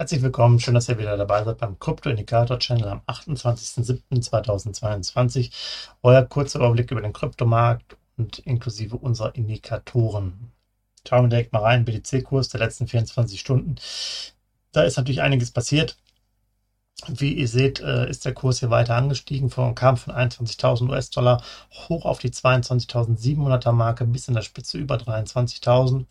Herzlich willkommen, schön, dass ihr wieder dabei seid beim Krypto-Indikator-Channel am 28.07.2022. Euer kurzer Überblick über den Kryptomarkt und inklusive unserer Indikatoren. Schauen wir direkt mal rein, BTC-Kurs der letzten 24 Stunden. Da ist natürlich einiges passiert. Wie ihr seht, äh, ist der Kurs hier weiter angestiegen, von, kam von 21.000 US-Dollar hoch auf die 22.700er Marke bis in der Spitze über 23.000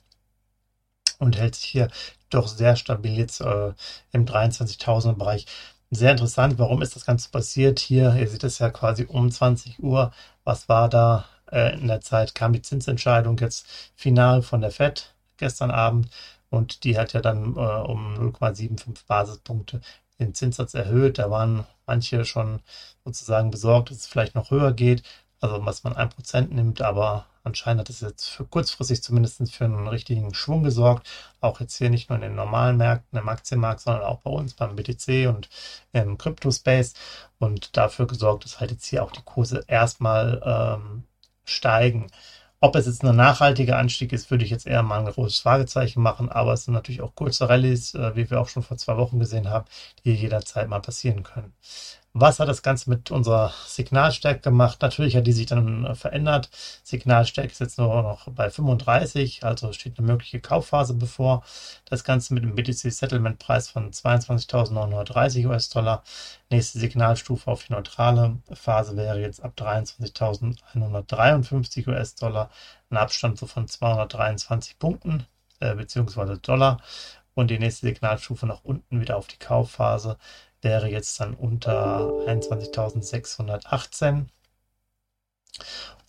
und hält sich hier doch sehr stabil jetzt äh, im 23.000er Bereich. Sehr interessant, warum ist das Ganze passiert? Hier, ihr seht es ja quasi um 20 Uhr. Was war da äh, in der Zeit? Kam die Zinsentscheidung jetzt final von der FED gestern Abend und die hat ja dann äh, um 0,75 Basispunkte den Zinssatz erhöht. Da waren manche schon sozusagen besorgt, dass es vielleicht noch höher geht, also was man 1% nimmt, aber Anscheinend hat es jetzt für kurzfristig zumindest für einen richtigen Schwung gesorgt. Auch jetzt hier nicht nur in den normalen Märkten, im Aktienmarkt, sondern auch bei uns beim BTC und im Crypto-Space. Und dafür gesorgt, dass halt jetzt hier auch die Kurse erstmal ähm, steigen. Ob es jetzt ein nachhaltiger Anstieg ist, würde ich jetzt eher mal ein großes Fragezeichen machen, aber es sind natürlich auch kurze Rallyes, äh, wie wir auch schon vor zwei Wochen gesehen haben, die jederzeit mal passieren können. Was hat das Ganze mit unserer Signalstärke gemacht? Natürlich hat die sich dann äh, verändert. Signalstärke ist jetzt nur noch bei 35, also steht eine mögliche Kaufphase bevor. Das Ganze mit dem BTC Settlement Preis von 22.930 US-Dollar. Nächste Signalstufe auf die neutrale Phase wäre jetzt ab 23.153 US-Dollar. Ein Abstand so von 223 Punkten äh, beziehungsweise Dollar. Und die nächste Signalstufe nach unten wieder auf die Kaufphase wäre jetzt dann unter 21.618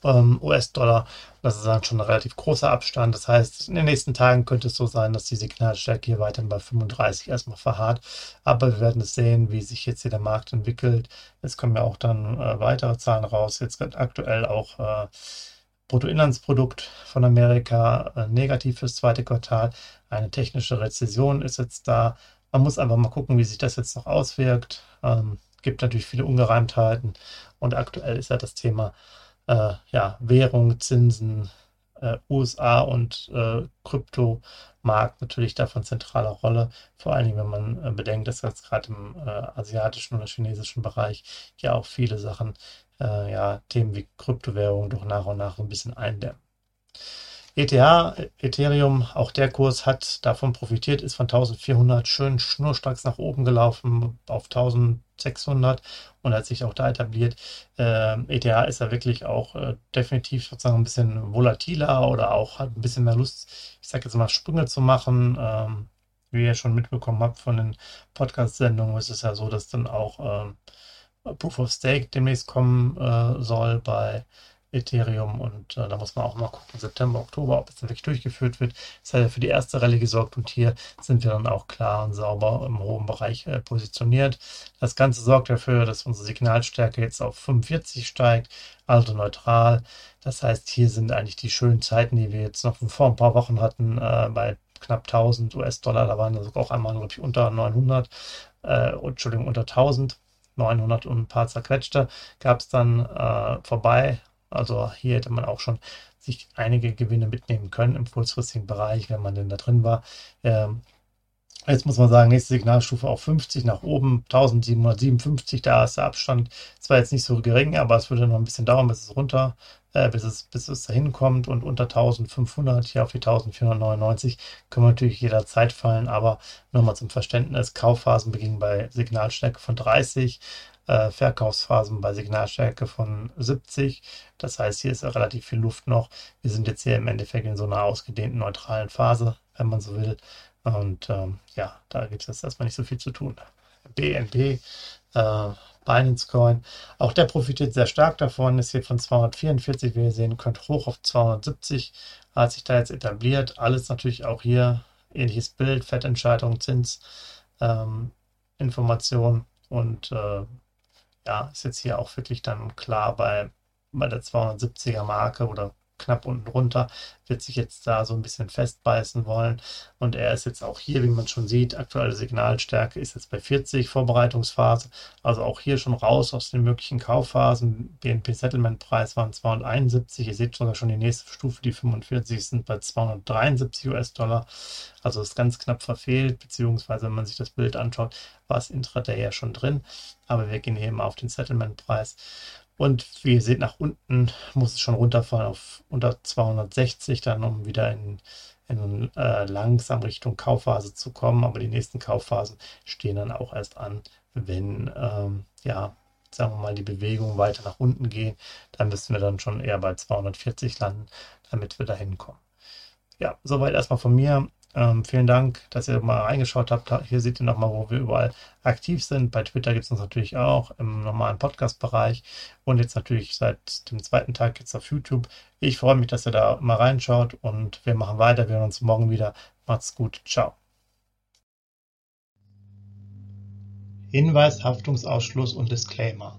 ähm, US-Dollar. Das ist dann schon ein relativ großer Abstand. Das heißt, in den nächsten Tagen könnte es so sein, dass die Signalstärke hier weiterhin bei 35 erstmal verharrt. Aber wir werden es sehen, wie sich jetzt hier der Markt entwickelt. Jetzt kommen ja auch dann äh, weitere Zahlen raus. Jetzt wird aktuell auch äh, Bruttoinlandsprodukt von Amerika äh, negativ fürs zweite Quartal. Eine technische Rezession ist jetzt da. Man muss einfach mal gucken, wie sich das jetzt noch auswirkt. Ähm, gibt natürlich viele Ungereimtheiten und aktuell ist ja das Thema äh, ja, Währung, Zinsen, äh, USA und äh, Kryptomarkt natürlich davon zentraler Rolle. Vor allen Dingen, wenn man äh, bedenkt, dass jetzt gerade im äh, asiatischen oder chinesischen Bereich ja auch viele Sachen, äh, ja, Themen wie Kryptowährung doch nach und nach ein bisschen eindämmen. ETH, Ethereum, auch der Kurs hat davon profitiert, ist von 1400 schön schnurstracks nach oben gelaufen auf 1600 und hat sich auch da etabliert. Äh, ETH ist ja wirklich auch äh, definitiv sozusagen ein bisschen volatiler oder auch hat ein bisschen mehr Lust, ich sage jetzt mal, Sprünge zu machen. Ähm, wie ihr schon mitbekommen habt von den Podcast-Sendungen, ist es ja so, dass dann auch ähm, Proof of Stake demnächst kommen äh, soll bei Ethereum und äh, da muss man auch mal gucken, September, Oktober, ob es wirklich durchgeführt wird. Das hat ja für die erste Rallye gesorgt und hier sind wir dann auch klar und sauber im hohen Bereich äh, positioniert. Das Ganze sorgt dafür, dass unsere Signalstärke jetzt auf 45 steigt, also neutral. Das heißt, hier sind eigentlich die schönen Zeiten, die wir jetzt noch vor ein paar Wochen hatten, äh, bei knapp 1000 US-Dollar. Da waren sogar auch einmal, glaube ich, unter 900, äh, Entschuldigung, unter 1000. 900 und ein paar zerquetschte, gab es dann äh, vorbei also hier hätte man auch schon sich einige Gewinne mitnehmen können im kurzfristigen Bereich, wenn man denn da drin war. Ähm, Jetzt muss man sagen, nächste Signalstufe auf 50 nach oben, 1757, da ist der Abstand zwar jetzt nicht so gering, aber es würde noch ein bisschen dauern, bis es runter, äh, bis, es, bis es dahin kommt und unter 1500 hier auf die 1499 können wir natürlich jederzeit fallen, aber nochmal zum Verständnis, Kaufphasen beginnen bei Signalstärke von 30, äh, Verkaufsphasen bei Signalstärke von 70. Das heißt, hier ist relativ viel Luft noch. Wir sind jetzt hier im Endeffekt in so einer ausgedehnten neutralen Phase, wenn man so will. Und ähm, ja, da gibt es jetzt erstmal nicht so viel zu tun. BNB, äh, Binance Coin, auch der profitiert sehr stark davon, ist hier von 244, wie ihr sehen könnt, hoch auf 270, hat sich da jetzt etabliert. Alles natürlich auch hier ähnliches Bild, Fettentscheidung, Zins, ähm, Information und äh, ja, ist jetzt hier auch wirklich dann klar bei bei der 270er Marke oder knapp unten runter, wird sich jetzt da so ein bisschen festbeißen wollen. Und er ist jetzt auch hier, wie man schon sieht, aktuelle Signalstärke ist jetzt bei 40 Vorbereitungsphase. Also auch hier schon raus aus den möglichen Kaufphasen. BNP Settlement Preis waren 271. Ihr seht sogar schon die nächste Stufe, die 45 sind bei 273 US-Dollar. Also ist ganz knapp verfehlt, beziehungsweise wenn man sich das Bild anschaut, war es intraday ja schon drin. Aber wir gehen mal auf den Settlement-Preis. Und wie ihr seht, nach unten muss es schon runterfallen auf unter 260, dann um wieder in, in äh, langsam Richtung Kaufphase zu kommen. Aber die nächsten Kaufphasen stehen dann auch erst an, wenn, ähm, ja, sagen wir mal, die Bewegungen weiter nach unten gehen. Dann müssen wir dann schon eher bei 240 landen, damit wir da hinkommen. Ja, soweit erstmal von mir. Ähm, vielen Dank, dass ihr mal reingeschaut habt. Hier seht ihr nochmal, wo wir überall aktiv sind. Bei Twitter gibt es uns natürlich auch im normalen Podcast-Bereich und jetzt natürlich seit dem zweiten Tag jetzt auf YouTube. Ich freue mich, dass ihr da mal reinschaut und wir machen weiter. Wir hören uns morgen wieder. Macht's gut. Ciao. Hinweis, Haftungsausschluss und Disclaimer.